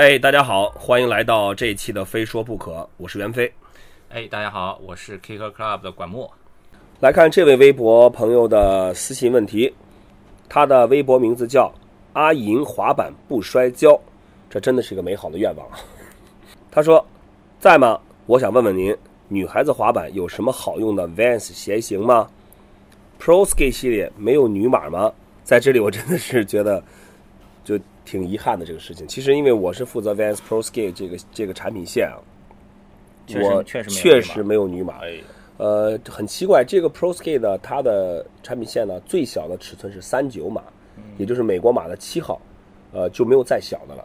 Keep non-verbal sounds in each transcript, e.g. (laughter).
嘿、大家好，欢迎来到这一期的《非说不可》，我是袁飞。哎，大家好，我是 Kicker Club 的管墨。来看这位微博朋友的私信问题，他的微博名字叫“阿银滑板不摔跤”，这真的是一个美好的愿望啊。(laughs) 他说：“在吗？我想问问您，女孩子滑板有什么好用的 Vans 鞋型吗？Pro Skate 系列没有女码吗？”在这里，我真的是觉得就挺遗憾的这个事情。其实，因为我是负责 Vans Pro Skate 这个这个产品线啊，确我确实没有确女码实没有女码。哎，呃，很奇怪，这个 Pro Skate 呢，它的产品线呢，最小的尺寸是三九码，也就是美国码的七号，呃，就没有再小的了。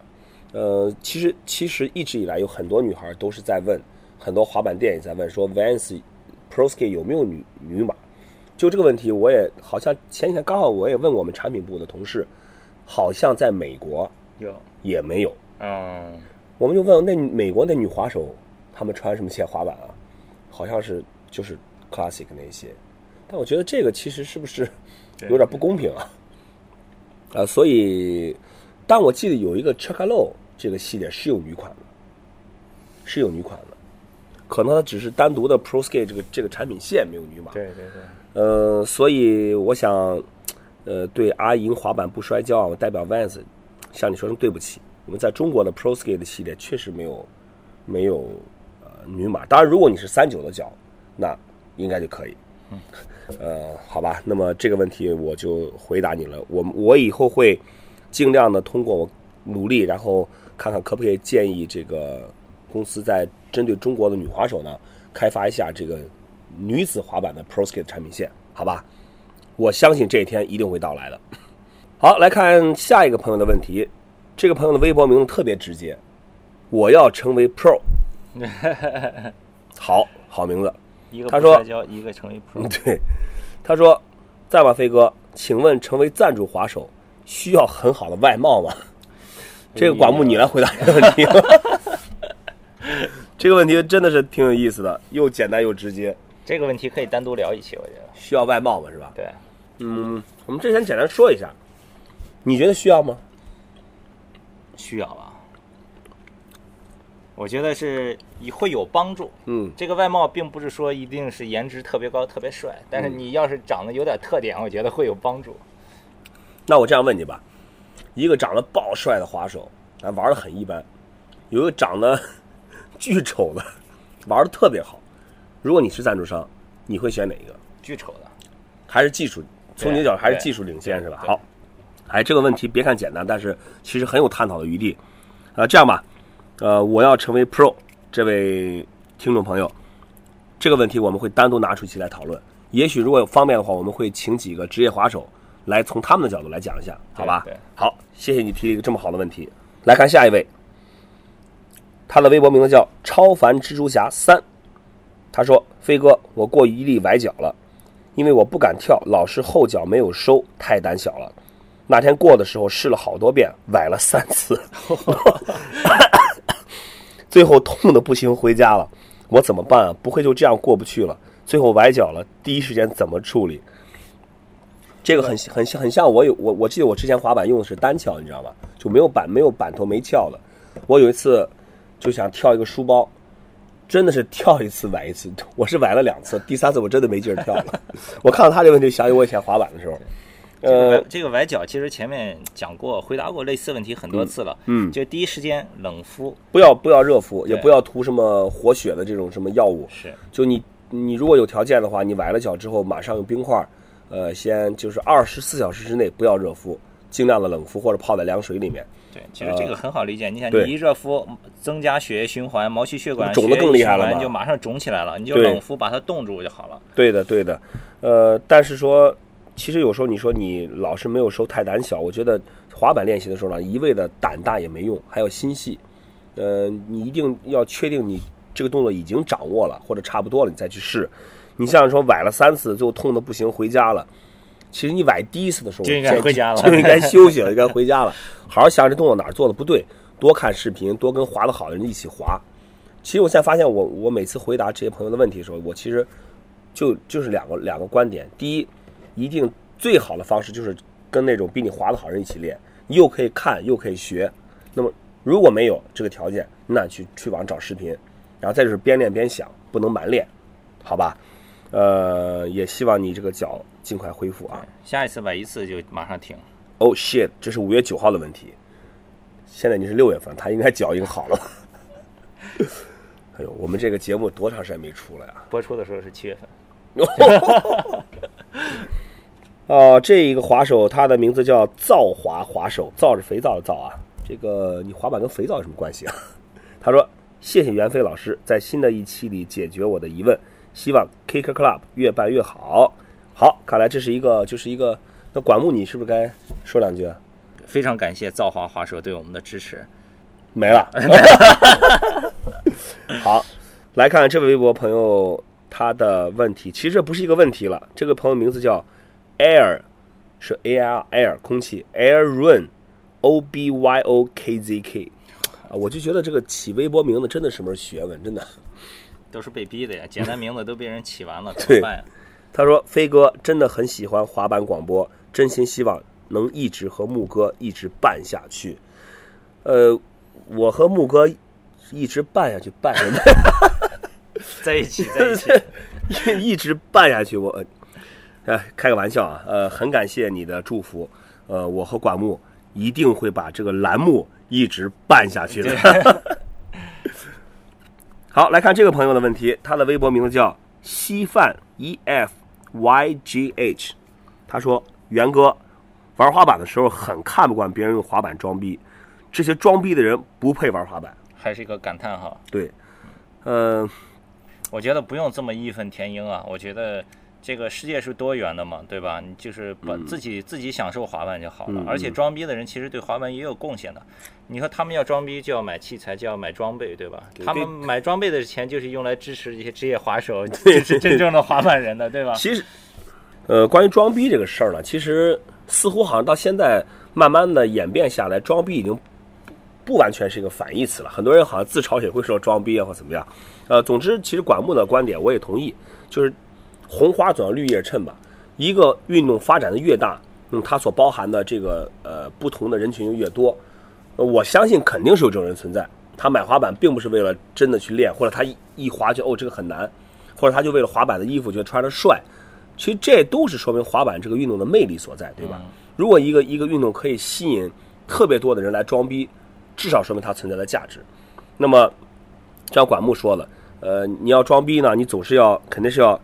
呃，其实其实一直以来有很多女孩都是在问，很多滑板店也在问说 Vans Pro Skate 有没有女女码？就这个问题，我也好像前几天刚好我也问我们产品部的同事，好像在美国有，也没有。嗯，我们就问那美国那女滑手，她们穿什么鞋滑板啊？好像是就是 classic 那些，但我觉得这个其实是不是 (laughs) 有点不公平啊？啊，所以，但我记得有一个 Chacalo 这个系列是有女款的，是有女款的，可能它只是单独的 Pro Skate 这个这个产品线没有女码。对对对，呃，所以我想，呃，对阿银滑板不摔跤啊，我代表 Vans 向你说声对不起。我们在中国的 Pro Skate 系列确实没有没有呃女码，当然如果你是三九的脚，那应该就可以。呃，好吧，那么这个问题我就回答你了。我我以后会尽量的通过我努力，然后看看可不可以建议这个公司在针对中国的女滑手呢，开发一下这个女子滑板的 Pro Skate 产品线，好吧？我相信这一天一定会到来的。好，来看下一个朋友的问题。这个朋友的微博名字特别直接，我要成为 Pro。(laughs) 好好名字，一个他说一个成为 Pro。(laughs) 对，他说：“在吗，飞哥？请问成为赞助滑手需要很好的外貌吗？”这个寡木你来回答这个问题。(laughs) 这个问题真的是挺有意思的，又简单又直接。这个问题可以单独聊一期，我觉得。需要外貌吗？是吧？对，嗯，我们之前简单说一下，你觉得需要吗？需要吧？我觉得是会有帮助。嗯，这个外貌并不是说一定是颜值特别高、特别帅，但是你要是长得有点特点，我觉得会有帮助。那我这样问你吧，一个长得爆帅的滑手，啊，玩的很一般；有一个长得 (laughs) 巨丑的，玩的特别好。如果你是赞助商，你会选哪一个？巨丑的，还是技术？从你的角度还是技术领先是吧？好，哎，这个问题别看简单，但是其实很有探讨的余地。呃，这样吧，呃，我要成为 Pro 这位听众朋友，这个问题我们会单独拿出一期来讨论。也许如果有方便的话，我们会请几个职业滑手来从他们的角度来讲一下，好吧？对对好，谢谢你提了一个这么好的问题。来看下一位，他的微博名字叫超凡蜘蛛侠三，他说：“飞哥，我过一粒崴脚了。”因为我不敢跳，老是后脚没有收，太胆小了。那天过的时候试了好多遍，崴了三次，(laughs) 最后痛的不行，回家了。我怎么办啊？不会就这样过不去了？最后崴脚了，第一时间怎么处理？这个很很像很像我有我我记得我之前滑板用的是单翘，你知道吗？就没有板没有板头没翘的。我有一次就想跳一个书包，真的是跳一次崴一次，我是崴了两次，第三次我真的没劲儿跳了。(laughs) 我看到他这个问题，想起我以前滑板的时候，呃，这个崴脚其实前面讲过，回答过类似问题很多次了。嗯就第一时间冷敷不要不要热敷，也不要涂什么活血的这种什么药物。是就你你如果有条件的话，你崴了脚之后，马上用冰块儿，呃，先就是二十四小时之内不要热敷，尽量的冷敷或者泡在凉水里面。对，其实这个很好理解。你想，你一热敷，增加血液循环，毛细血管肿得更厉害了就马上肿起来了。你就冷敷把它冻住就好了。对的，对的，呃，但是说，其实有时候你说你老是没有收太胆小，我觉得滑板练习的时候呢，一味的胆大也没用，还要心细。呃，你一定要确定你这个动作已经掌握了或者差不多了，你再去试。你像说崴了三次，最后痛的不行，回家了。其实你崴第一次的时候就应该回家了 (laughs) 就应该休息了，应该回家了，好好想想这动作哪儿做的不对，多看视频，多跟滑的好的人一起滑。其实我现在发现我，我每次回答这些朋友的问题的时候，我其实就就是两个两个观点。第一，一定最好的方式就是跟那种比你滑的好人一起练，你又可以看又可以学。那么如果没有这个条件，那去去网上找视频，然后再就是边练边想，不能蛮练，好吧？呃，也希望你这个脚尽快恢复啊。下一次崴一次就马上停。Oh shit！这是五月九号的问题，现在已经是六月份，他应该脚已经好了。(laughs) 哎呦，我们这个节目多长时间没出了呀？播出的时候是七月份。哦，(laughs) 这一个滑手，他的名字叫造滑滑手，造是肥皂的皂啊。这个你滑板跟肥皂有什么关系啊？(laughs) 他说：“谢谢袁飞老师在新的一期里解决我的疑问，希望 Kicker Club 越办越好。”好，看来这是一个就是一个。那管木，你是不是该说两句？非常感谢造华华硕对我们的支持。没了。(laughs) (laughs) 好，来看这位微博朋友他的问题，其实这不是一个问题了。这个朋友名字叫 Air，是 A R Air 空气 Air Run O B Y O K Z K 啊，我就觉得这个起微博名字真的是门学问，真的。都是被逼的呀，简单名字都被人起完了，(laughs) 怎么办呀？他说：“飞哥真的很喜欢滑板广播。”真心希望能一直和木哥一直办下去。呃，我和木哥一直办下去，办下去，(laughs) 在一起，在一起，(laughs) 一直办下去。我，哎，开个玩笑啊。呃，很感谢你的祝福。呃，我和管木一定会把这个栏目一直办下去的。(laughs) 好，来看这个朋友的问题，他的微博名字叫稀饭 E F Y G H，他说。元哥玩滑板的时候很看不惯别人用滑板装逼，这些装逼的人不配玩滑板，还是一个感叹号。对，嗯，我觉得不用这么义愤填膺啊。我觉得这个世界是多元的嘛，对吧？你就是把自己自己享受滑板就好了。而且装逼的人其实对滑板也有贡献的。你说他们要装逼就要买器材，就要买装备，对吧？他们买装备的钱就是用来支持这些职业滑手，(laughs) 是真正的滑板人的，对吧？其实。呃，关于装逼这个事儿呢，其实似乎好像到现在慢慢的演变下来，装逼已经不完全是一个反义词了。很多人好像自嘲也会说装逼啊或怎么样。呃，总之，其实管木的观点我也同意，就是红花总要绿叶衬吧。一个运动发展的越大，嗯，它所包含的这个呃不同的人群就越多。我相信肯定是有这种人存在，他买滑板并不是为了真的去练，或者他一一滑就哦这个很难，或者他就为了滑板的衣服觉得穿着帅。其实这都是说明滑板这个运动的魅力所在，对吧？如果一个一个运动可以吸引特别多的人来装逼，至少说明它存在的价值。那么，像管木说了，呃，你要装逼呢，你总是要肯定是要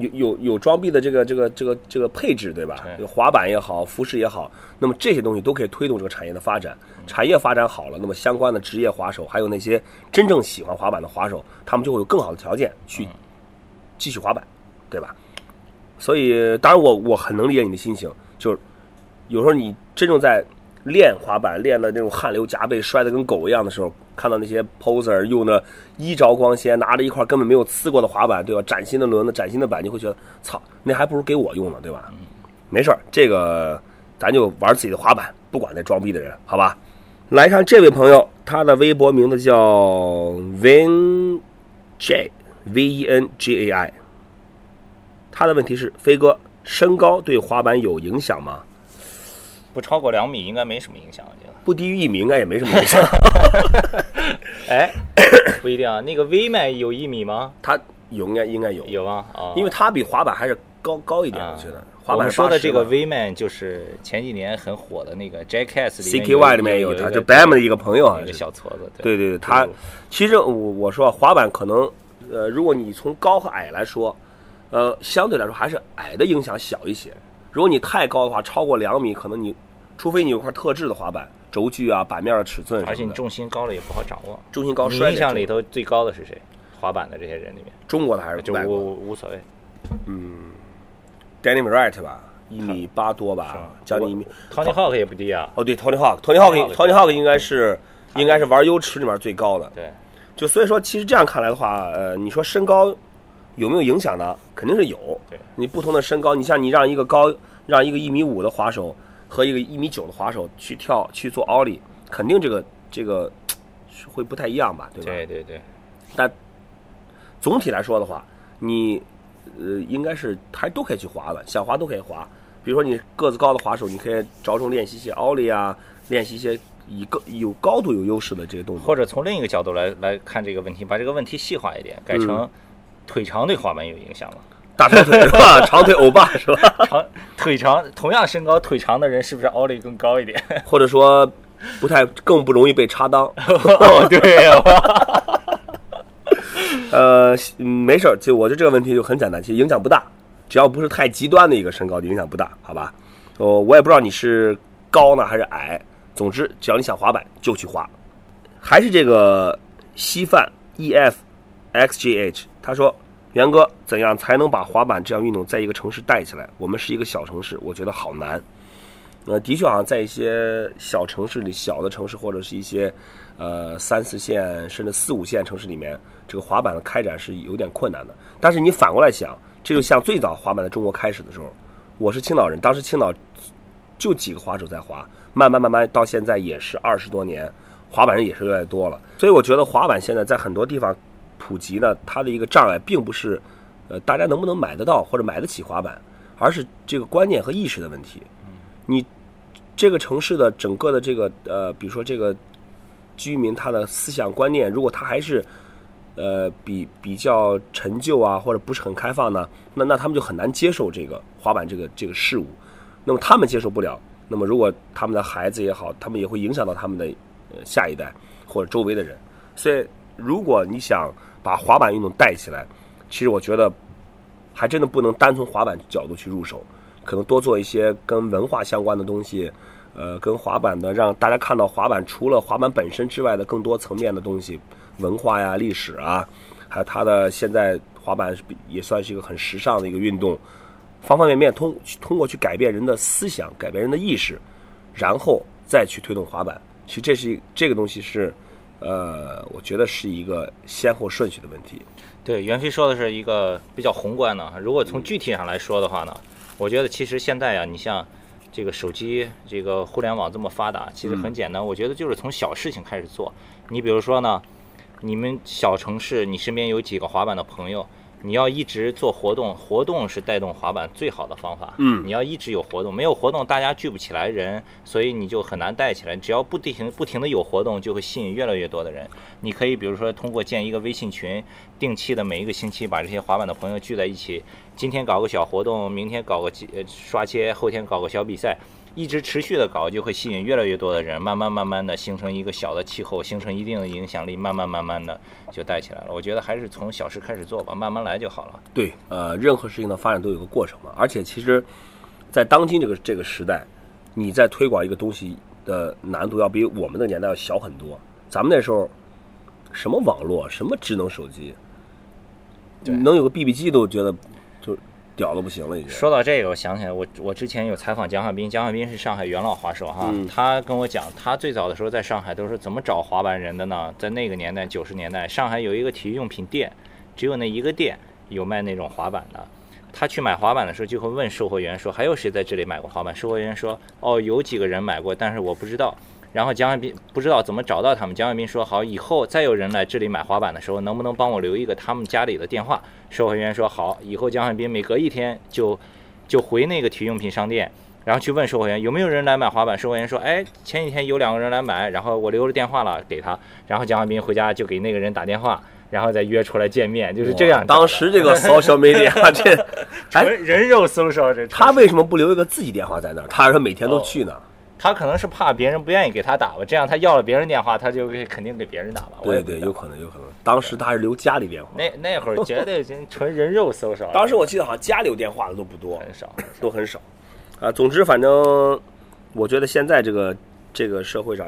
有有有装逼的这个这个这个这个配置，对吧？滑板也好，服饰也好，那么这些东西都可以推动这个产业的发展。产业发展好了，那么相关的职业滑手，还有那些真正喜欢滑板的滑手，他们就会有更好的条件去继续滑板，对吧？所以，当然我我很能理解你的心情，就是有时候你真正在练滑板，练的那种汗流浃背、摔得跟狗一样的时候，看到那些 poser 用的衣着光鲜，拿着一块根本没有刺过的滑板，对吧？崭新的轮子、崭新的板，你会觉得操，那还不如给我用呢，对吧？没事儿，这个咱就玩自己的滑板，不管那装逼的人，好吧？来看这位朋友，他的微博名字叫 Vin J V E N G A I。他的问题是：飞哥，身高对滑板有影响吗？不超过两米应该没什么影响，我觉得。不低于一米应该也没什么影响。(laughs) 哎，不一定啊。那个 V 麦有一米吗？它有，应该应该有。有吗？啊，因为它比滑板还是高高一点，我觉得。滑板说的这个 V Man 就是前几年很火的那个 Jackass CKY 里面有他，就 Bam 的一个朋友啊，一个小矬子。对对对，他其实我我说滑板可能，呃，如果你从高和矮来说。呃，相对来说还是矮的影响小一些。如果你太高的话，超过两米，可能你，除非你有块特制的滑板，轴距啊、板面的尺寸，而且你重心高了也不好掌握。重心高，你印象里头最高的是谁？滑板的这些人里面，中国的还是就无无所谓。嗯，Danny Wright 吧，一米八多吧，将近一米。Tony Hawk 也不低啊。哦，对，Tony Hawk，Tony Hawk，Tony Hawk 应该是应该是玩 U 池里面最高的。对。就所以说，其实这样看来的话，呃，你说身高。有没有影响呢？肯定是有。对，你不同的身高，你像你让一个高，让一个一米五的滑手和一个一米九的滑手去跳去做奥利，肯定这个这个会不太一样吧？对吧？对对对。但总体来说的话，你呃应该是还都可以去滑的，想滑都可以滑。比如说你个子高的滑手，你可以着重练习一些奥利啊，练习一些以高有高度有优势的这些动作。或者从另一个角度来来看这个问题，把这个问题细化一点，改成腿长对滑板有影响吗？大长腿是吧？(laughs) 长腿欧巴是吧？长腿长，同样身高腿长的人是不是奥利更高一点？或者说不太更不容易被插裆？(laughs) 哦，对呀、(laughs) 呃，嗯没事儿，就我觉得这个问题就很简单，其实影响不大，只要不是太极端的一个身高，就影响不大，好吧？哦，我也不知道你是高呢还是矮，总之只要你想滑板就去滑。还是这个稀饭 E F X G H，他说：“元哥，怎样才能把滑板这项运动在一个城市带起来？我们是一个小城市，我觉得好难。”呃，的确好像在一些小城市里，小的城市或者是一些呃三四线甚至四五线城市里面，这个滑板的开展是有点困难的。但是你反过来想，这就像最早滑板在中国开始的时候，我是青岛人，当时青岛就几个滑手在滑，慢慢慢慢到现在也是二十多年，滑板人也是越来越多了。所以我觉得滑板现在在很多地方普及呢，它的一个障碍并不是呃大家能不能买得到或者买得起滑板，而是这个观念和意识的问题。你这个城市的整个的这个呃，比如说这个居民他的思想观念，如果他还是呃比比较陈旧啊，或者不是很开放呢，那那他们就很难接受这个滑板这个这个事物。那么他们接受不了，那么如果他们的孩子也好，他们也会影响到他们的呃下一代或者周围的人。所以，如果你想把滑板运动带起来，其实我觉得还真的不能单从滑板角度去入手，可能多做一些跟文化相关的东西，呃，跟滑板的让大家看到滑板除了滑板本身之外的更多层面的东西，文化呀、历史啊，还有它的现在滑板也算是一个很时尚的一个运动，方方面面通通过去改变人的思想，改变人的意识，然后再去推动滑板。其实这是这个东西是，呃，我觉得是一个先后顺序的问题。对，袁飞说的是一个比较宏观的。如果从具体上来说的话呢，我觉得其实现在啊，你像这个手机、这个互联网这么发达，其实很简单。我觉得就是从小事情开始做。你比如说呢，你们小城市，你身边有几个滑板的朋友，你要一直做活动，活动是带动滑板最好的方法。嗯你要一直有活动，没有活动大家聚不起来人，所以你就很难带起来。只要不停不停的有活动，就会吸引越来越多的人。你可以比如说通过建一个微信群，定期的每一个星期把这些滑板的朋友聚在一起，今天搞个小活动，明天搞个呃刷街，后天搞个小比赛。一直持续的搞，就会吸引越来越多的人，慢慢慢慢的形成一个小的气候，形成一定的影响力，慢慢慢慢的就带起来了。我觉得还是从小事开始做吧，慢慢来就好了。对，呃，任何事情的发展都有个过程嘛。而且其实，在当今这个这个时代，你在推广一个东西的难度要比我们那个年代要小很多。咱们那时候，什么网络，什么智能手机，对能有个 BB 机都觉得就屌的不行了，已经。说到这个，我想起来，我我之前有采访蒋汉斌，蒋汉斌是上海元老滑手哈，嗯他跟我讲，他最早的时候在上海都是怎么找滑板人的呢？在那个年代，九十年代，上海有一个体育用品店，只有那一个店有卖那种滑板的。他去买滑板的时候，就会问售货员说：“还有谁在这里买过滑板？”售货员说：“哦，有几个人买过，但是我不知道。”然后蒋海斌不知道怎么找到他们。蒋汉斌说：“好，以后再有人来这里买滑板的时候，能不能帮我留一个他们家里的电话？”售货员说：“好。”以后江汉斌每隔一天就就回那个体育用品商店，然后去问售货员有没有人来买滑板。售货员说：“哎，前几天有两个人来买，然后我留了电话了给他。”然后江汉斌回家就给那个人打电话，然后再约出来见面，就是这样。当时这个 social media 这，(laughs) 哎，人肉搜索这他为什么不留一个自己电话在那儿？他还说每天都去呢。他可能是怕别人不愿意给他打吧，这样他要了别人电话，他就给肯定给别人打吧。对对，有可能，有可能。当时他还是留家里电话。那那会儿绝对真纯人肉搜索，当时我记得好像家里有电话的都不多。很少。都很少，啊，总之反正我觉得现在这个这个社会上，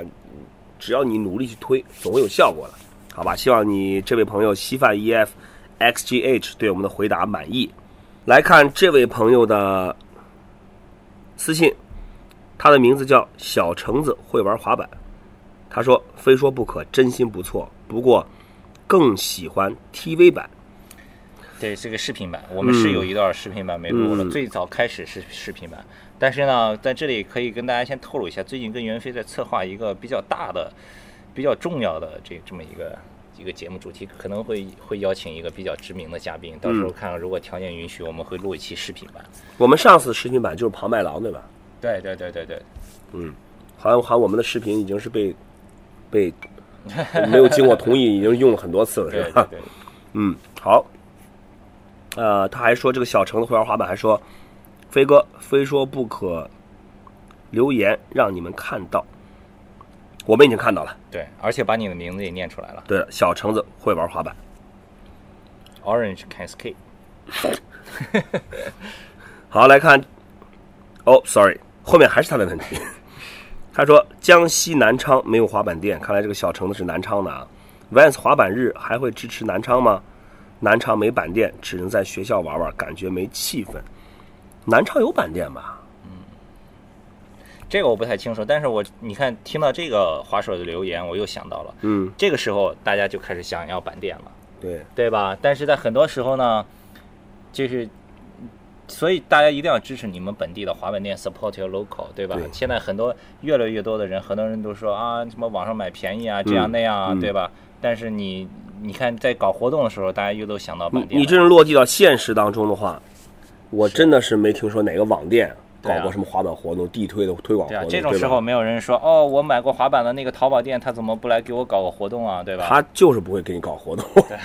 只要你努力去推，总会有效果的，好吧？希望你这位朋友稀饭 EF XGH 对我们的回答满意。来看这位朋友的私信，他的名字叫小橙子会玩滑板，他说非说不可，真心不错，不过更喜欢 TV 版。对，是个视频版，我们是有一段视频版没录了，嗯最早开始是视频版，但是呢，在这里可以跟大家先透露一下，最近跟袁飞在策划一个比较大的、比较重要的这这么一个一个节目主题，可能会会邀请一个比较知名的嘉宾，到时候看看如果条件允许，我们会录一期视频版。我们上次视频版就是庞麦郎，对吧？对对对对对，嗯好像好像我们的视频已经是被被 (laughs) 没有经过同意，已经用了很多次了，是吧？对对，嗯，好。呃，他还说这个小橙子会玩滑板，还说飞哥非说不可留言让你们看到，我们已经看到了。对，而且把你的名字也念出来了对了，小橙子会玩滑板。，Orange can skate。(laughs) 好，来看，哦，sorry，后面还是他的问题。(laughs) 他说江西南昌没有滑板店，看来这个小橙子是南昌的啊。Vans 滑板日还会支持南昌吗？南昌没板店，只能在学校玩玩，感觉没气氛。南昌有板店吧？这个我不太清楚，但是我你看听到这个滑手的留言，我又想到了，嗯，这个时候大家就开始想要板店了。对，对吧？但是在很多时候呢，就是，所以大家一定要支持你们本地的滑板店，support your local，对吧？对现在很多越来越多的人，很多人都说啊，什么网上买便宜啊，这样那样啊，嗯对吧？但是你你看，在搞活动的时候，大家又都想到你本地了。你真正落地到现实当中的话，我真的是没听说哪个网店搞过什么滑板活动、地推的推广活动，，对啊这种时候没有人说哦，我买过滑板的那个淘宝店，他怎么不来给我搞个活动啊，对吧？他就是不会给你搞活动。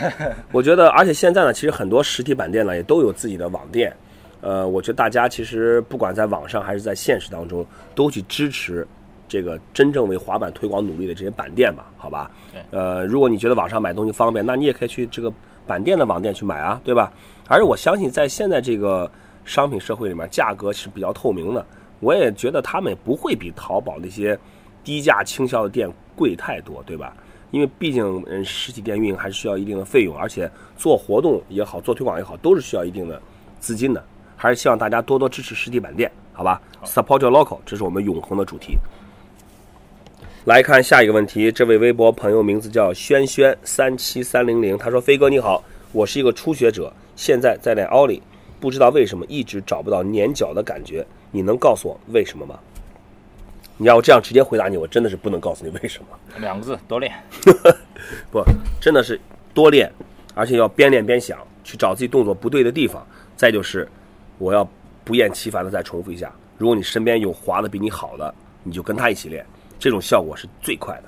(laughs) 我觉得，而且现在呢，其实很多实体板店呢也都有自己的网店。呃，我觉得大家其实不管在网上还是在现实当中，都去支持这个真正为滑板推广努力的这些板店吧，好吧？呃，如果你觉得网上买东西方便，那你也可以去这个板店的网店去买啊，对吧？而且我相信，在现在这个商品社会里面，价格是比较透明的。我也觉得他们也不会比淘宝那些低价倾销的店贵太多，对吧？因为毕竟，嗯，实体店运营还是需要一定的费用，而且做活动也好，做推广也好，都是需要一定的资金的。还是希望大家多多支持实体板店，好吧？Support your local，这是我们永恒的主题。来看下一个问题，这位微博朋友名字叫轩轩三七三零零，他说：“飞哥你好，我是一个初学者，现在在练奥利，不知道为什么一直找不到粘脚的感觉，你能告诉我为什么吗？”你要我这样直接回答你，我真的是不能告诉你为什么。两个字，多练。不，真的是多练，而且要边练边想，去找自己动作不对的地方。再就是，我要不厌其烦的再重复一下。如果你身边有滑的比你好的，你就跟他一起练，这种效果是最快的。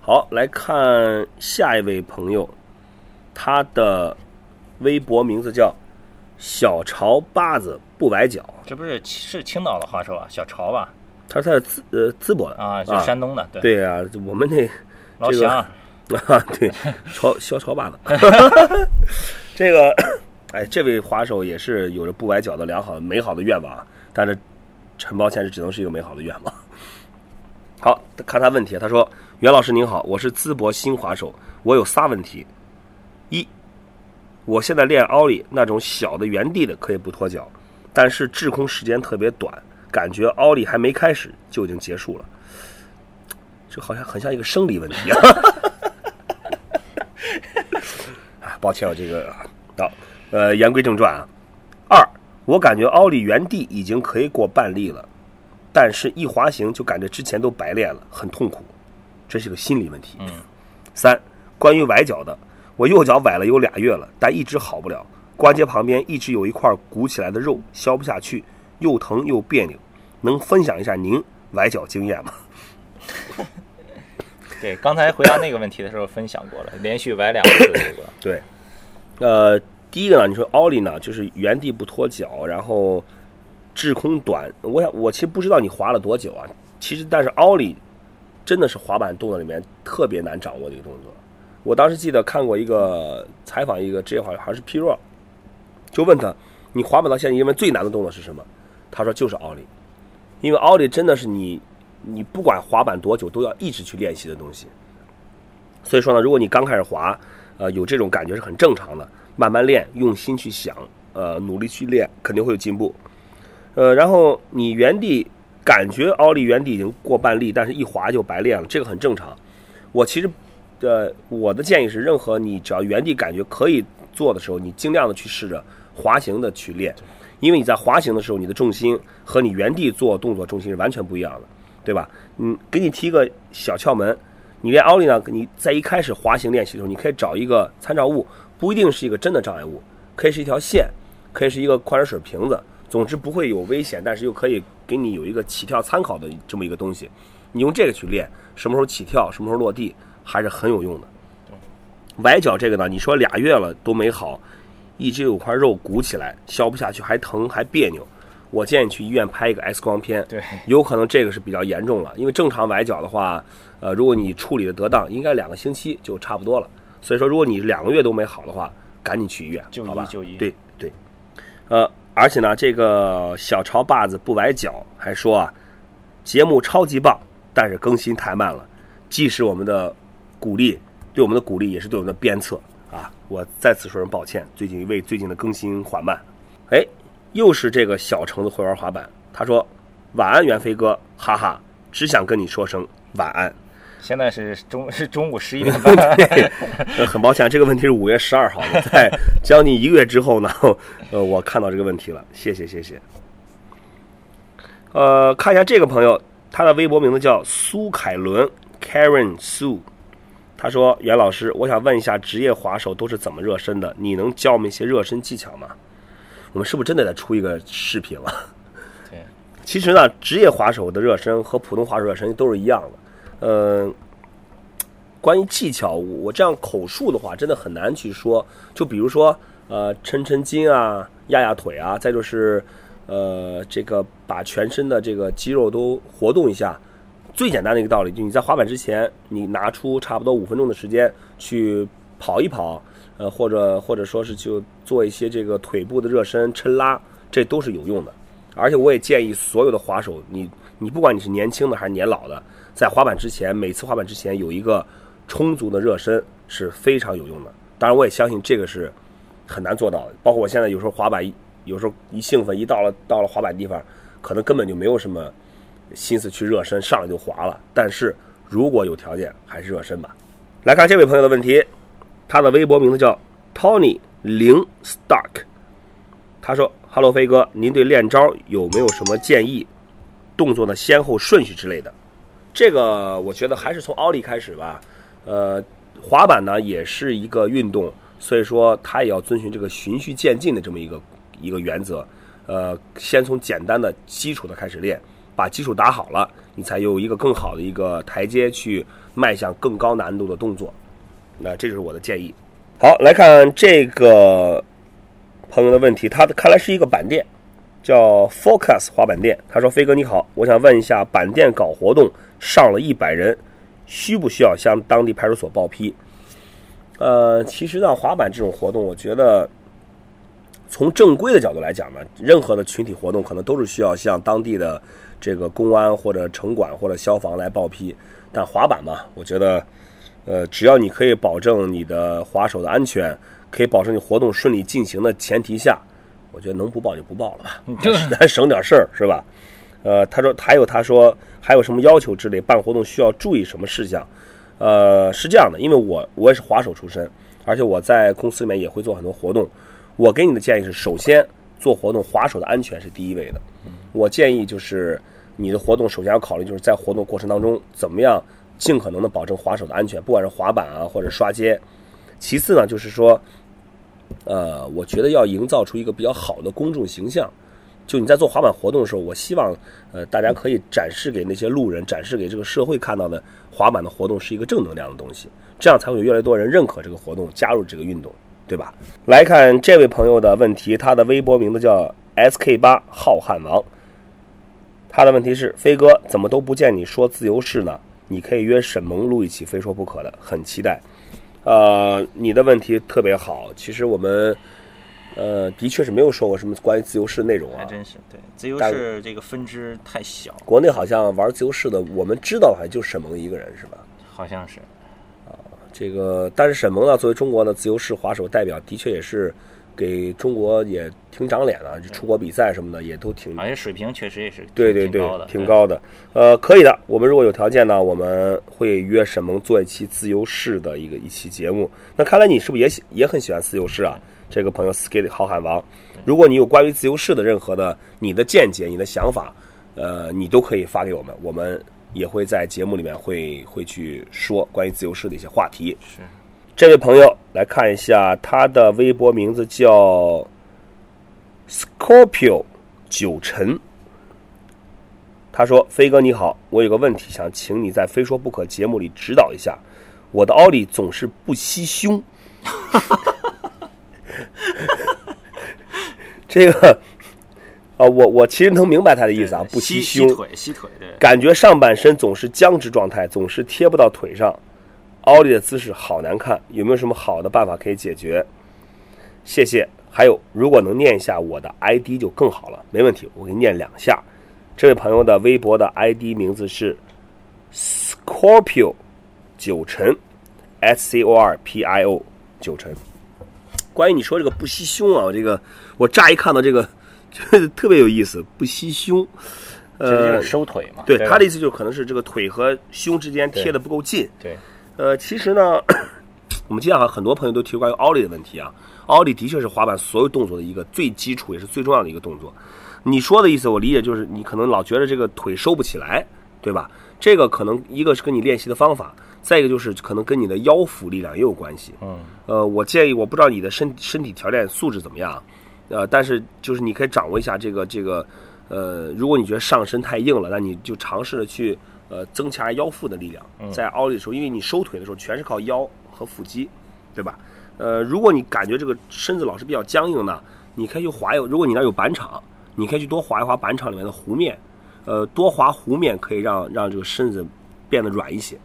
好，来看下一位朋友，他的微博名字叫小潮八子不崴脚，这不是是青岛的滑手啊，小潮吧？他是他的淄呃淄博的啊，就山东的，对，对呀、我们那这个老乡。啊，(laughs) 对，潮小潮八子，(laughs) 这个，(coughs) 哎，这位滑手也是有着不崴脚的良好美好的愿望，啊，但是很抱歉，这只能是一个美好的愿望。好，看他问题，他说：“袁老师您好，我是淄博新滑手，我有仨问题。一，我现在练奥利那种小的原地的可以不脱脚，但是滞空时间特别短，感觉奥利还没开始就已经结束了。这好像很像一个生理问题啊。”啊，抱歉，我这个好，呃，言归正传啊。二，我感觉奥利原地已经可以过半力了，但是一滑行就感觉之前都白练了，很痛苦，这是个心理问题。嗯。三，关于崴脚的，我右脚崴了有俩月了，但一直好不了，关节旁边一直有一块鼓起来的肉，消不下去，又疼又别扭，能分享一下您崴脚经验吗？(laughs) 对，刚才回答那个问题的时候分享过了，连续崴两次这个。对，呃，第一个呢，你说奥利呢，就是原地不脱脚，然后滞空短。我想，我其实不知道你滑了多久啊。其实，但是奥利真的是滑板动作里面特别难掌握的一个动作。我当时记得看过一个采访，一个职业滑手，好像是 P 若，就问他，你滑板到现在，你认为最难的动作是什么？他说就是奥利，因为奥利真的是你，你不管滑板多久，都要一直去练习的东西。所以说呢，如果你刚开始滑，呃，有这种感觉是很正常的，慢慢练，用心去想，呃，努力去练，肯定会有进步。呃，然后你原地感觉奥利原地已经过半力，但是一滑就白练了，这个很正常。我其实，呃，我的建议是，任何你只要原地感觉可以做的时候，你尽量的去试着滑行的去练，因为你在滑行的时候，你的重心和你原地做动作重心是完全不一样的，对吧？嗯，给你提一个小窍门。你练奥利呢？你在一开始滑行练习的时候，你可以找一个参照物，不一定是一个真的障碍物，可以是一条线，可以是一个矿泉水瓶子，总之不会有危险，但是又可以给你有一个起跳参考的这么一个东西。你用这个去练，什么时候起跳，什么时候落地，还是很有用的。崴脚这个呢，你说俩月了都没好，一直有块肉鼓起来，消不下去，还疼还别扭。我建议去医院拍一个 X 光片，对，有可能这个是比较严重了。因为正常崴脚的话，呃，如果你处理的得当，应该两个星期就差不多了。所以说，如果你两个月都没好的话，赶紧去医院，就好吧？医就医。对对，呃，而且呢，这个小潮把子不崴脚还说啊，节目超级棒，但是更新太慢了，既是我们的鼓励，对我们的鼓励，也是对我们的鞭策啊！我再次说声抱歉，最近为最近的更新缓慢。哎，又是这个小橙子会玩滑板，他说晚安，袁飞哥，哈哈，只想跟你说声晚安。现在是中 (laughs) 是中午十一点半。(laughs) 很抱歉，这个问题是五月十二号的，在将近一个月之后呢，(laughs) 呃，我看到这个问题了，谢谢谢谢。呃，看一下这个朋友，他的微博名字叫苏凯伦 Karen Su，他说：“袁老师，我想问一下，职业滑手都是怎么热身的？你能教我们一些热身技巧吗？”我们是不是真的得出一个视频了？对，其实呢，职业滑手的热身和普通滑手热身都是一样的。嗯，关于技巧，我这样口述的话，真的很难去说。就比如说，呃，抻抻筋啊，压压腿啊，再就是，呃，这个把全身的这个肌肉都活动一下。最简单的一个道理，就你在滑板之前，你拿出差不多五分钟的时间去跑一跑，呃，或者或者说是就做一些这个腿部的热身、抻拉，这都是有用的。而且我也建议所有的滑手，你你不管你是年轻的还是年老的，在滑板之前，每次滑板之前有一个充足的热身是非常有用的。当然，我也相信这个是很难做到的。包括我现在有时候滑板，有时候一兴奋，一到了到了滑板地方，可能根本就没有什么心思去热身，上来就滑了。但是如果有条件，还是热身吧。来看这位朋友的问题，他的微博名字叫 Tony 零 Stark，他说：“Hello，飞哥，您对练招有没有什么建议？动作的先后顺序之类的？”这个我觉得还是从奥利开始吧。呃，滑板呢也是一个运动，所以说它也要遵循这个循序渐进的这么一个一个原则。呃，先从简单的基础的开始练，把基础打好了，你才有一个更好的一个台阶去迈向更高难度的动作。那这就是我的建议。好，来看这个朋友的问题，他的看来是一个板店，叫 Focus 滑板店。他说：“飞哥你好，我想问一下，板店搞活动上了一百人，需不需要向当地派出所报批？”呃，其实呢，滑板这种活动，我觉得从正规的角度来讲呢，任何的群体活动可能都是需要向当地的这个公安或者城管或者消防来报批。但滑板嘛，我觉得，呃，只要你可以保证你的滑手的安全，可以保证你活动顺利进行的前提下，我觉得能不报就不报了吧，(laughs) 咱省点事儿是吧？呃，他说还有他说还有什么要求之类，办活动需要注意什么事项？呃，是这样的，因为我我也是滑手出身，而且我在公司里面也会做很多活动。我给你的建议是，首先做活动滑手的安全是第一位的。我建议就是你的活动首先要考虑，就是在活动过程当中怎么样尽可能的保证滑手的安全，不管是滑板啊或者刷街。其次呢，就是说，呃，我觉得要营造出一个比较好的公众形象。就你在做滑板活动的时候，我希望呃大家可以展示给那些路人，展示给这个社会看到的滑板的活动是一个正能量的东西，这样才会有越来越多人认可这个活动，加入这个运动，对吧？来看这位朋友的问题，他的微博名字叫 SK 八浩瀚王，他的问题是：飞哥怎么都不见你说自由式呢？你可以约沈萌录一期，非说不可的，很期待。呃，你的问题特别好，其实我们。呃，的确是没有说过什么关于自由式的内容啊，还真是对自由式这个分支太小，国内好像玩自由式的，我们知道的好像就沈萌一个人是吧？好像是啊这个，但是沈萌呢，作为中国的自由式滑手代表，的确也是给中国也挺长脸的，就出国比赛什么的也都挺而且水平确实也是对对对挺高的，，挺高的。呃，可以的，我们如果有条件呢，我们会约沈萌做一期自由式的一个一期节目。那看来你是不是也喜也很喜欢自由式啊？这个朋友 skate 浩瀚王，如果你有关于自由式的任何的你的见解、你的想法，呃，你都可以发给我们，我们也会在节目里面会会去说关于自由式的一些话题。是这位朋友来看一下，他的微博名字叫 Scorpio 九晨。他说：“飞哥你好，我有个问题想请你在《非说不可》节目里指导一下。我的奥利总是不吸胸。(laughs) 这个啊，我我其实能明白他的意思啊，不吸胸，腿吸腿对。感觉上半身总是僵直状态，总是贴不到腿上，奥利的姿势好难看，有没有什么好的办法可以解决？谢谢。还有，如果能念一下我的 ID 就更好了。没问题，我给你念两下。这位朋友的微博的 ID 名字是 Scorpio 九晨，S C O R P I O 九晨。关于你说这个不吸胸啊，这个我乍一看到这个，(laughs) 特别有意思，不吸胸。呃，收腿嘛。对，他的意思就是可能是这个腿和胸之间贴的不够近。对。呃，其实呢，(coughs) 我们今天好像很多朋友都提出关于奥利的问题啊。奥利的确是滑板所有动作的一个最基础也是最重要的一个动作。你说的意思我理解就是你可能老觉得这个腿收不起来，对吧？这个可能一个是跟你练习的方法，再一个就是可能跟你的腰腹力量也有关系。嗯。呃，我建议我不知道你的身身体条件素质怎么样，呃，但是就是你可以掌握一下这个这个，呃，如果你觉得上身太硬了，那你就尝试着去呃增强腰腹的力量，在奥利的时候，因为你收腿的时候全是靠腰和腹肌，对吧？呃，如果你感觉这个身子老是比较僵硬呢，你可以去滑有，如果你那有板场，你可以去多滑一滑板场里面的湖面，呃，多滑湖面可以让让这个身子变得软一些。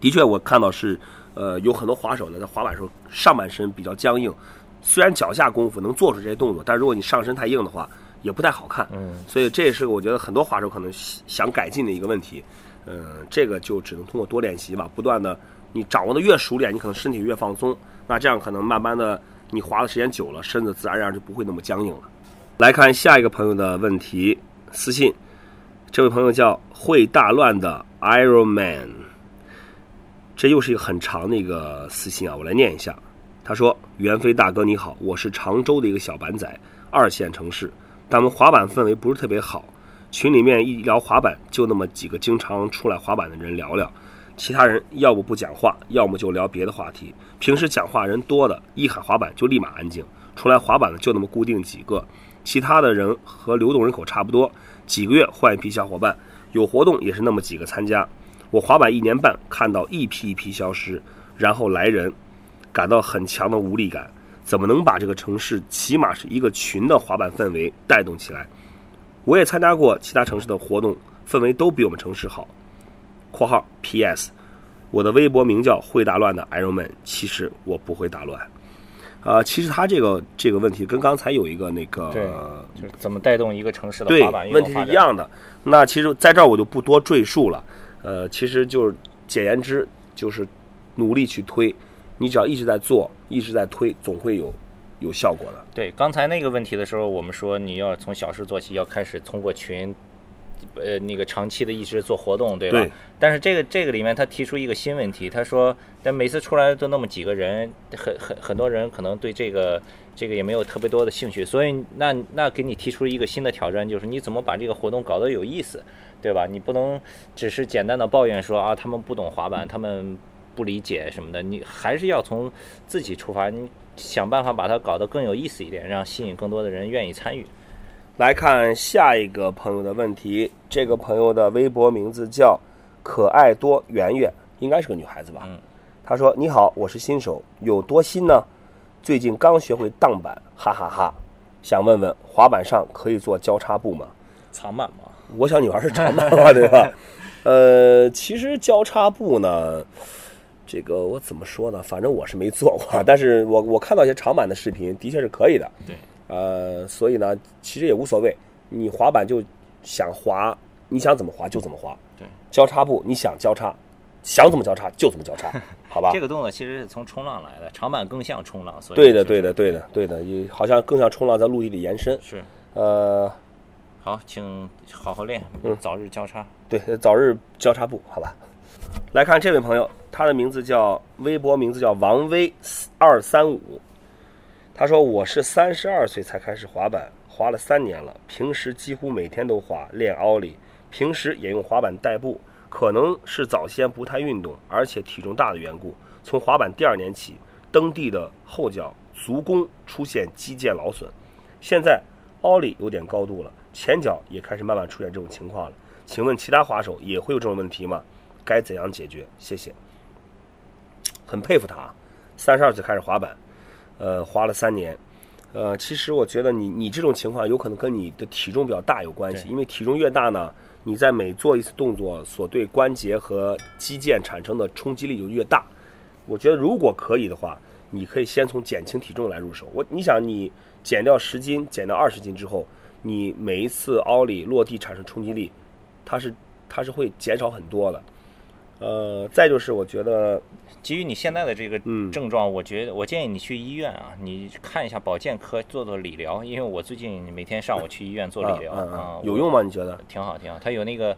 的确，我看到是，呃，有很多滑手呢在滑板时候上半身比较僵硬，虽然脚下功夫能做出这些动作，但如果你上身太硬的话，也不太好看。嗯，所以这也是我觉得很多滑手可能想改进的一个问题。嗯，这个就只能通过多练习吧，不断的，你掌握的越熟练，你可能身体越放松。那这样可能慢慢的，你滑的时间久了，身子自然而然就不会那么僵硬了。来看下一个朋友的问题私信，这位朋友叫会大乱的 Iron Man，这又是一个很长的一个私信啊，我来念一下。他说：“袁飞大哥你好，我是常州的一个小板仔，二线城市，但我们滑板氛围不是特别好，群里面一聊滑板，就那么几个经常出来滑板的人聊聊。”其他人要不不讲话，要么就聊别的话题。平时讲话人多的，一喊滑板就立马安静。出来滑板的就那么固定几个，其他的人和流动人口差不多，几个月换一批小伙伴。有活动也是那么几个参加。我滑板一年半，看到一批一批消失，然后来人，感到很强的无力感。怎么能把这个城市起码是一个群的滑板氛围带动起来？我也参加过其他城市的活动，氛围都比我们城市好。括号 P.S. 我的微博名叫会打乱的 Ironman，其实我不会打乱。啊，其实他这个这个问题跟刚才有一个那个，对，就是怎么带动一个城市的滑板问题是一样的。那其实在这儿我就不多赘述了。呃，其实就是简言之，就是努力去推。你只要一直在做，一直在推，总会有有效果的。对，刚才那个问题的时候，我们说你要从小事做起，要开始通过群。呃，那个长期的一直做活动，对吧？对。但是这个这个里面，他提出一个新问题，他说，但每次出来都那么几个人，很很很多人可能对这个这个也没有特别多的兴趣，所以那那给你提出一个新的挑战，就是你怎么把这个活动搞得有意思，对吧？你不能只是简单的抱怨说啊，他们不懂滑板，他们不理解什么的，你还是要从自己出发，你想办法把它搞得更有意思一点，让吸引更多的人愿意参与。来看下一个朋友的问题，这个朋友的微博名字叫可爱多圆圆，应该是个女孩子吧？嗯。她说：“你好，我是新手，有多新呢？最近刚学会荡板，哈哈哈。想问问，滑板上可以做交叉步吗？长板吗？我想女孩是长板吧，对吧？呃，其实交叉步呢，这个我怎么说呢？反正我是没做过，(laughs) 但是我我看到一些长板的视频，的确是可以的。对。呃，所以呢，其实也无所谓。你滑板就想滑，你想怎么滑就怎么滑。对，交叉步你想交叉，想怎么交叉就怎么交叉，(laughs) 好吧？这个动作其实是从冲浪来的，长板更像冲浪，所以对的，对的，对的，对的，也好像更像冲浪在陆地里延伸。是，呃，好，请好好练，嗯，早日交叉。对，早日交叉步，好吧？来看这位朋友，他的名字叫微博名字叫王威二三五。他说：“我是三十二岁才开始滑板，滑了三年了。平时几乎每天都滑，练奥利，平时也用滑板代步。可能是早先不太运动，而且体重大的缘故，从滑板第二年起，蹬地的后脚足弓出现肌腱劳损。现在奥利有点高度了，前脚也开始慢慢出现这种情况了。请问其他滑手也会有这种问题吗？该怎样解决？谢谢。很佩服他，三十二岁开始滑板，呃，滑了三年。呃，其实我觉得你你这种情况有可能跟你的体重比较大有关系，因为体重越大呢，你在每做一次动作所对关节和肌腱产生的冲击力就越大。我觉得如果可以的话，你可以先从减轻体重来入手。我你想你减掉十斤，减掉二十斤之后，你每一次奥里落地产生冲击力，它是它是会减少很多的。呃，再就是我觉得，基于你现在的这个嗯症状，我觉得我建议你去医院啊，你看一下保健科做做理疗，因为我最近每天上午去医院做理疗啊，有用吗？你觉得？挺好挺好，它有那个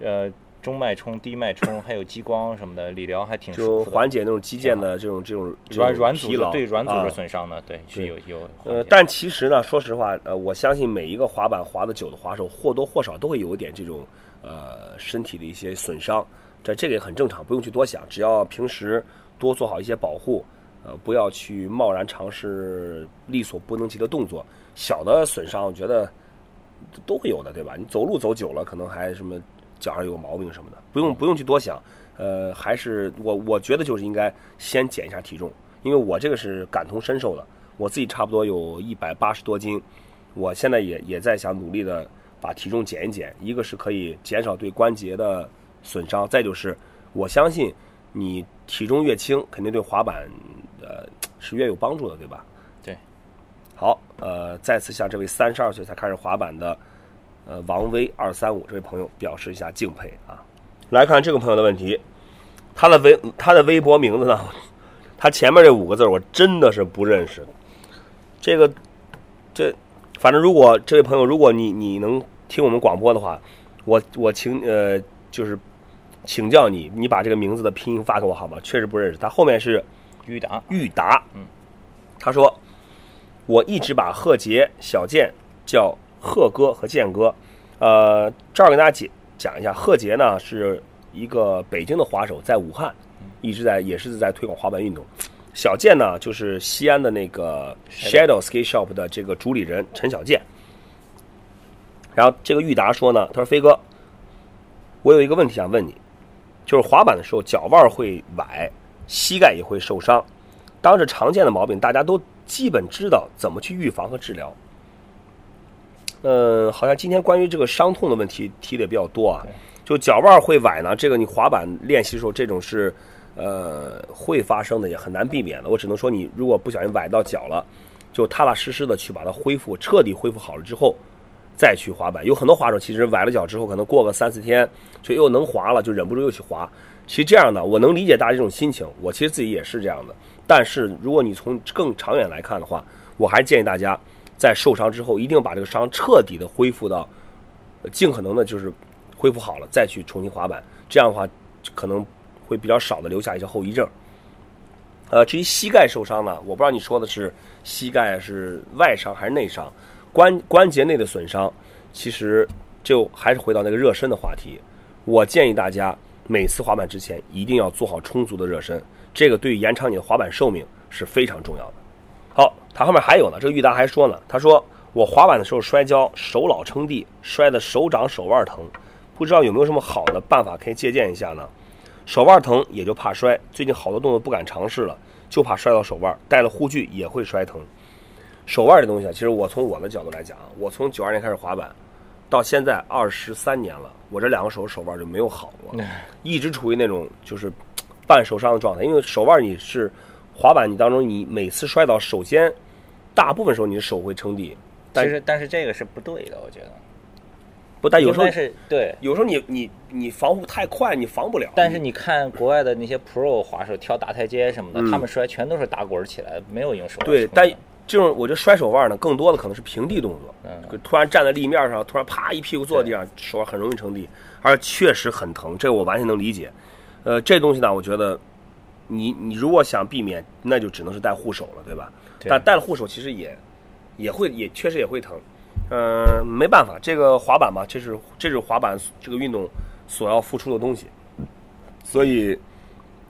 呃中脉冲、低脉冲，还有激光什么的，理疗还挺就。缓解那种肌腱的这种这种软软组织对软组啊织损伤的，对是有有呃，但其实呢，说实话，呃，我相信每一个滑板滑的久的滑手或多或少都会有一点这种呃身体的一些损伤，这这个也很正常，不用去多想，只要平时多做好一些保护，呃，不要去贸然尝试力所不能及的动作，小的损伤我觉得都会有的，对吧？你走路走久了，可能还什么脚上有毛病什么的，不用不用去多想，呃，还是我我觉得就是应该先减一下体重，因为我这个是感同身受的，我自己差不多有一百八十多斤，我现在也也在想努力的把体重减一减，一个是可以减少对关节的损伤，再就是我相信你体重越轻，肯定对滑板呃是越有帮助的，对吧？对。好，呃，再次向这位三十二岁才开始滑板的呃王威二三五这位朋友表示一下敬佩啊。来看这个朋友的问题，他的微他的微博名字呢，(laughs) 他前面这五个字我真的是不认识。这个这反正如果这位朋友，如果你你能听我们广播的话，我我请呃就是请教你，你把这个名字的拼音发给我好吗？确实不认识。他后面是裕达，裕达，嗯，他说我一直把贺杰、小健叫贺哥和健哥，呃，这儿给大家解讲一下，贺杰呢是一个北京的滑手，在武汉一直在也是在推广滑板运动。小健呢就是西安的那个 Shadow Skate Shop 的这个主理人陈小健。然后这个裕达说呢，他说飞哥，我有一个问题想问你，就是滑板的时候脚腕会崴，膝盖也会受伤，当着常见的毛病，大家都基本知道怎么去预防和治疗。嗯，好像今天关于这个伤痛的问题提的也比较多啊。就脚腕会崴呢，这个你滑板练习的时候，这种是呃会发生的，也很难避免的。我只能说，你如果不小心崴到脚了，就踏踏实实的去把它恢复，彻底恢复好了之后，再去滑板。有很多滑手其实崴了脚之后，可能过个三四天就又能滑了，就忍不住又去滑。其实这样呢，我能理解大家这种心情，我其实自己也是这样的。但是如果你从更长远来看的话，我还是建议大家在受伤之后，一定把这个伤彻底的恢复到，尽可能的就是恢复好了再去重新滑板。这样的话，可能会比较少的留下一些后遗症。呃，至于膝盖受伤呢，我不知道你说的是膝盖是外伤还是内伤，关关节内的损伤，其实就还是回到那个热身的话题。我建议大家每次滑板之前一定要做好充足的热身，这个对于延长你的滑板寿命是非常重要的。好，他后面还有呢，这个裕达还说呢，他说我滑板的时候摔跤，手老撑地，摔得手掌手腕疼，不知道有没有什么好的办法可以借鉴一下呢？手腕疼也就怕摔，最近好多动作不敢尝试了，就怕摔到手腕，戴了护具也会摔疼。手腕这东西啊，其实我从我的角度来讲啊，我从九二年开始滑板，到现在二十三年了，我这两个手手腕就没有好过，一直处于那种就是半受伤的状态。因为手腕你是滑板你当中，你每次摔倒，首先大部分时候你的手会撑地，但其实但是这个是不对的，我觉得。不，但有时候是对，有时候你你你防护太快，你防不了。但是你看国外的那些 pro 滑手跳大台阶什么的，嗯他们摔全都是打滚儿起来，没有用手对，但这种我觉得摔手腕呢，更多的可能是平地动作。嗯突然站在立面上，突然啪一屁股坐地上，手腕很容易撑地，而确实很疼，这个我完全能理解。呃，这东西呢，我觉得你你如果想避免，那就只能是戴护手了，对吧？对但戴了护手，其实也也会也确实也会疼。嗯、没办法，这个滑板嘛，这是这是滑板这个运动所要付出的东西，所以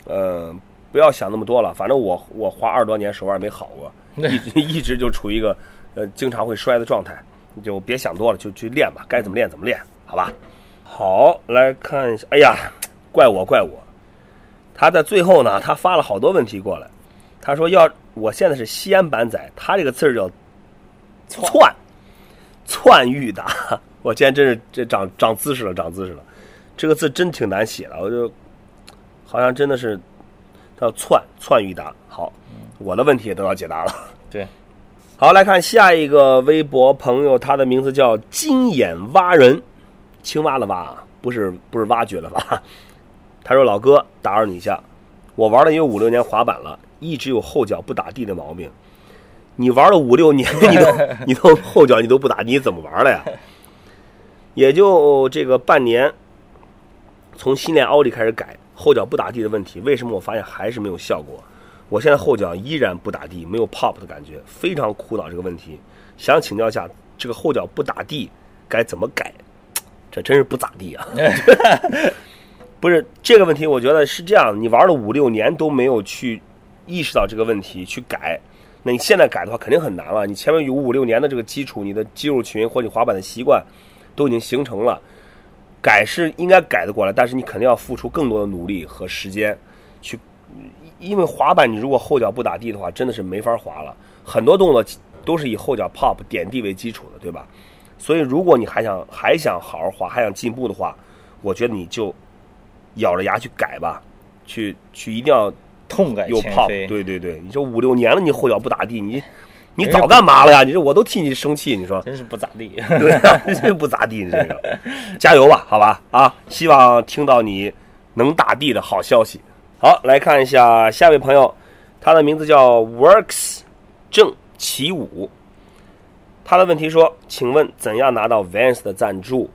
呃，不要想那么多了。反正我我滑二十多年手腕没好过，(laughs) 一直一直就处于一个呃经常会摔的状态。你就别想多了，就去练吧，该怎么练怎么练，好吧？好，来看一下，哎呀，怪我怪我，他在最后呢，他发了好多问题过来，他说要我现在是西安板仔，他这个字儿叫窜，窜玉达，我今天真是这长长姿势了，长姿势了，这个字真挺难写的，我就好像真的是叫窜窜玉达。好，我的问题也得到解答了。(laughs) 对，好，来看下一个微博朋友，他的名字叫金眼蛙人，青蛙的蛙，不是不是挖掘的蛙。(laughs) 他说：“老哥，打扰你一下，我玩了有五六年滑板了，一直有后脚不打地的毛病。你玩了五六年，(laughs) 你都你都后脚你都不打地，你怎么玩的呀？也就这个半年，从新练奥利开始改后脚不打地的问题，为什么我发现还是没有效果？我现在后脚依然不打地，没有 pop 的感觉，非常苦恼这个问题。想请教一下，这个后脚不打地该怎么改？这真是不咋地啊！(laughs) 不是这个问题，我觉得是这样：你玩了五六年都没有去意识到这个问题去改，那你现在改的话肯定很难了。你前面有五六年的这个基础，你的肌肉群或者滑板的习惯都已经形成了，改是应该改得过来，但是你肯定要付出更多的努力和时间去，因为滑板你如果后脚不打地的话，真的是没法滑了。很多动作都是以后脚 pop 点地为基础的，对吧？所以如果你还想还想好好滑，还想进步的话，我觉得你就。咬着牙去改吧，去去一定要痛改前非。对对对，你说五六年了，你后脚不打地，你 (laughs) 你早干嘛了呀？你说我都替你生气，你说真是不咋地。(laughs) 对啊，真不咋地，你这个 (laughs) 加油吧，好吧啊！希望听到你能打地的好消息。好，来看一下下一位朋友，他的名字叫 Works 郑启武，他的问题说：请问怎样拿到 Vans 的赞助？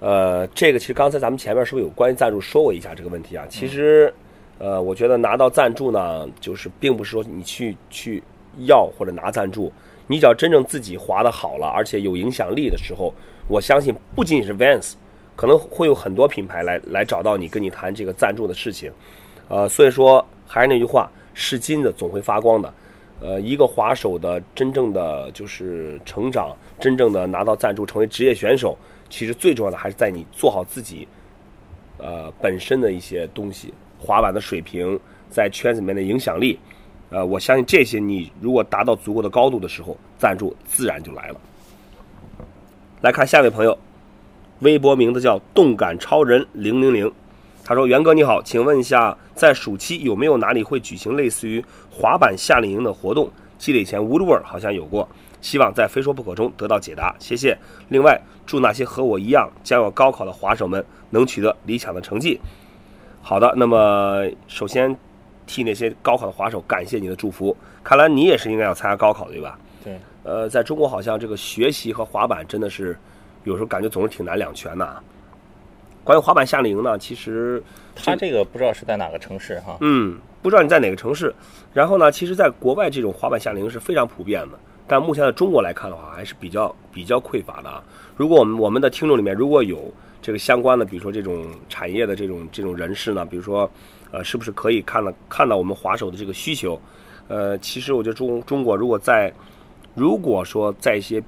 呃，这个其实刚才咱们前面是不是有关于赞助说过一下这个问题啊？其实，呃，我觉得拿到赞助呢，就是并不是说你去去要或者拿赞助，你只要真正自己滑的好了，而且有影响力的时候，我相信不仅仅是 Vans，可能会有很多品牌来来找到你，跟你谈这个赞助的事情。呃，所以说还是那句话，是金子总会发光的。呃，一个滑手的真正的就是成长，真正的拿到赞助，成为职业选手。其实最重要的还是在你做好自己，呃，本身的一些东西，滑板的水平，在圈子里面的影响力，呃，我相信这些你如果达到足够的高度的时候，赞助自然就来了。来看下一位朋友，微博名字叫动感超人零零零，他说：“袁哥你好，请问一下，在暑期有没有哪里会举行类似于滑板夏令营的活动？记得以前 Woodward 好像有过。”希望在非说不可中得到解答，谢谢。另外，祝那些和我一样将要高考的滑手们能取得理想的成绩。好的，那么首先替那些高考的滑手感谢你的祝福。看来你也是应该要参加高考，对吧？对。呃，在中国好像这个学习和滑板真的是有时候感觉总是挺难两全的。关于滑板夏令营呢，其实它这个不知道是在哪个城市哈。嗯，不知道你在哪个城市。然后呢，其实，在国外这种滑板夏令营是非常普遍的。但目前在中国来看的话，还是比较比较匮乏的啊。如果我们我们的听众里面如果有这个相关的，比如说这种产业的这种这种人士呢，比如说，呃，是不是可以看到看到我们滑手的这个需求？呃，其实我觉得中中国如果在如果说在一些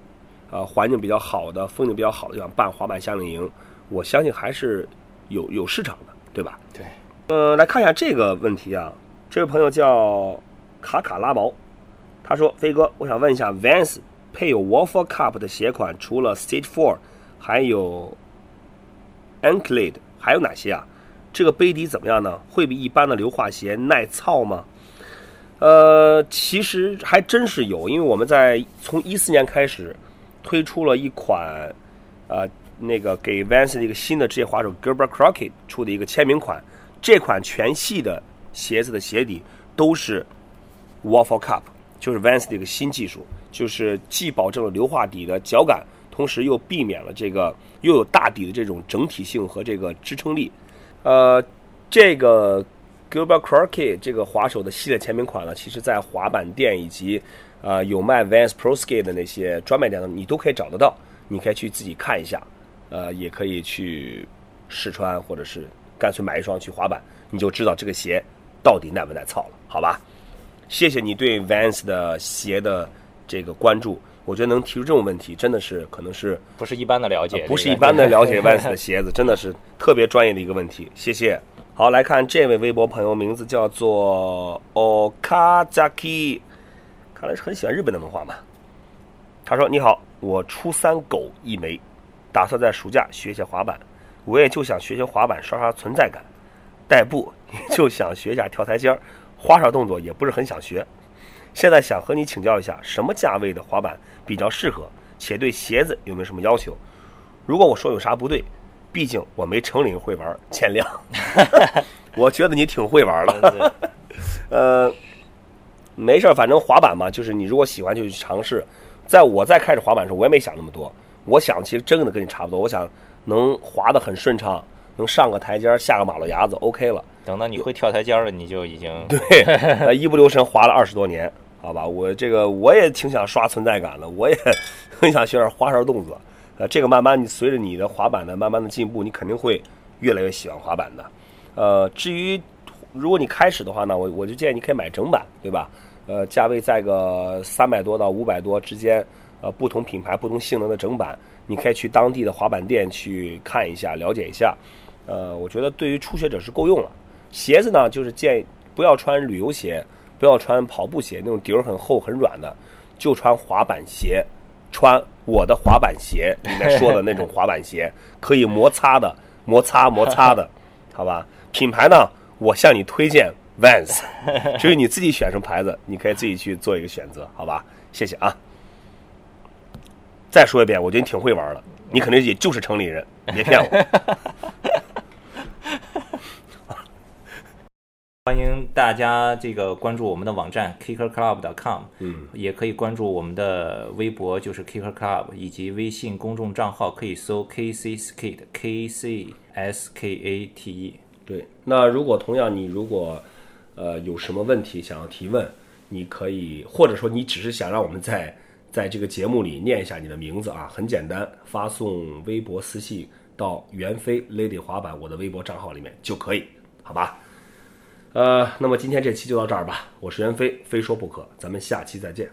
呃环境比较好的、风景比较好的地方办滑板夏令营，我相信还是有有市场的，对吧？对。呃，来看一下这个问题啊，这位朋友叫卡卡拉毛。他说：“飞哥，我想问一下，Vans 配有 Waffle Cup 的鞋款，除了 Stage Four，还有 Anklet，还有哪些啊？这个杯底怎么样呢？会比一般的硫化鞋耐操吗？”呃，其实还真是有，因为我们在从一四年开始推出了一款，呃，那个给 Vans 的一个新的职业滑手 Gilbert Crockett 出的一个签名款，这款全系的鞋子的鞋底都是 Waffle Cup。就是 Vans 的一个新技术，就是既保证了硫化底的脚感，同时又避免了这个又有大底的这种整体性和这个支撑力。呃，这个 Gilbert Crockett 这个滑手的系列签名款呢，其实在滑板店以及呃有卖 Vans Pro Skate 的那些专卖店呢，你都可以找得到。你可以去自己看一下，呃，也可以去试穿，或者是干脆买一双去滑板，你就知道这个鞋到底耐不耐操了，好吧？谢谢你对 Vans 的鞋的这个关注，我觉得能提出这种问题，真的是可能是不是一般的了解，不是一般的了解 Vans 的鞋子，真的是特别专业的一个问题。谢谢。好，来看这位微博朋友，名字叫做 Okazaki，看来是很喜欢日本的文化嘛。他说：“你好，我初三狗一枚，打算在暑假学学滑板。我也就想学学滑板，刷刷存在感。代步就想学一下跳台阶儿，花哨动作也不是很想学。现在想和你请教一下，什么价位的滑板比较适合？且对鞋子有没有什么要求？如果我说有啥不对，毕竟我没成领会玩，见谅。(laughs) 我觉得你挺会玩的，呃，没事儿，反正滑板嘛，就是你如果喜欢就去尝试。在我在开始滑板的时候，我也没想那么多，我想其实真的跟你差不多，我想能滑得很顺畅，能上个台阶下个马路牙子，OK 了。等到你会跳台阶了，你就已经对，一不留神滑了二十多年，好吧？我这个我也挺想刷存在感的，我也很想学点花哨动作。呃，这个慢慢你随着你的滑板的慢慢的进步，你肯定会越来越喜欢滑板的。呃，至于如果你开始的话呢，我我就建议你可以买整版，对吧？呃，价位在个三百多到五百多之间，呃，不同品牌、不同性能的整板，你可以去当地的滑板店去看一下、了解一下。呃，我觉得对于初学者是够用了。鞋子呢，就是建议不要穿旅游鞋，不要穿跑步鞋，那种底儿很厚很软的，就穿滑板鞋，穿我的滑板鞋 (laughs) 里面说的那种滑板鞋，可以摩擦的，摩擦摩擦的，(laughs) 好吧？品牌呢，我向你推荐 Vans，(laughs) 至于你自己选什么牌子，你可以自己去做一个选择，好吧？谢谢啊。再说一遍，我觉得你挺会玩的，你肯定也就是城里人，(laughs) 别骗我。(laughs) 欢迎大家这个关注我们的网站 kickerclub.com，嗯，也可以关注我们的微博，就是 Kicker Club，以及微信公众账号，可以搜 KC Skate K C S K A T E。对，那如果同样你如果呃有什么问题想要提问，你可以或者说你只是想让我们在在这个节目里念一下你的名字啊，很简单，发送微博私信到袁飞 Lady 滑板我的微博账号里面就可以，好吧？呃，那么今天这期就到这儿吧，我是袁飞，非说不可，咱们下期再见。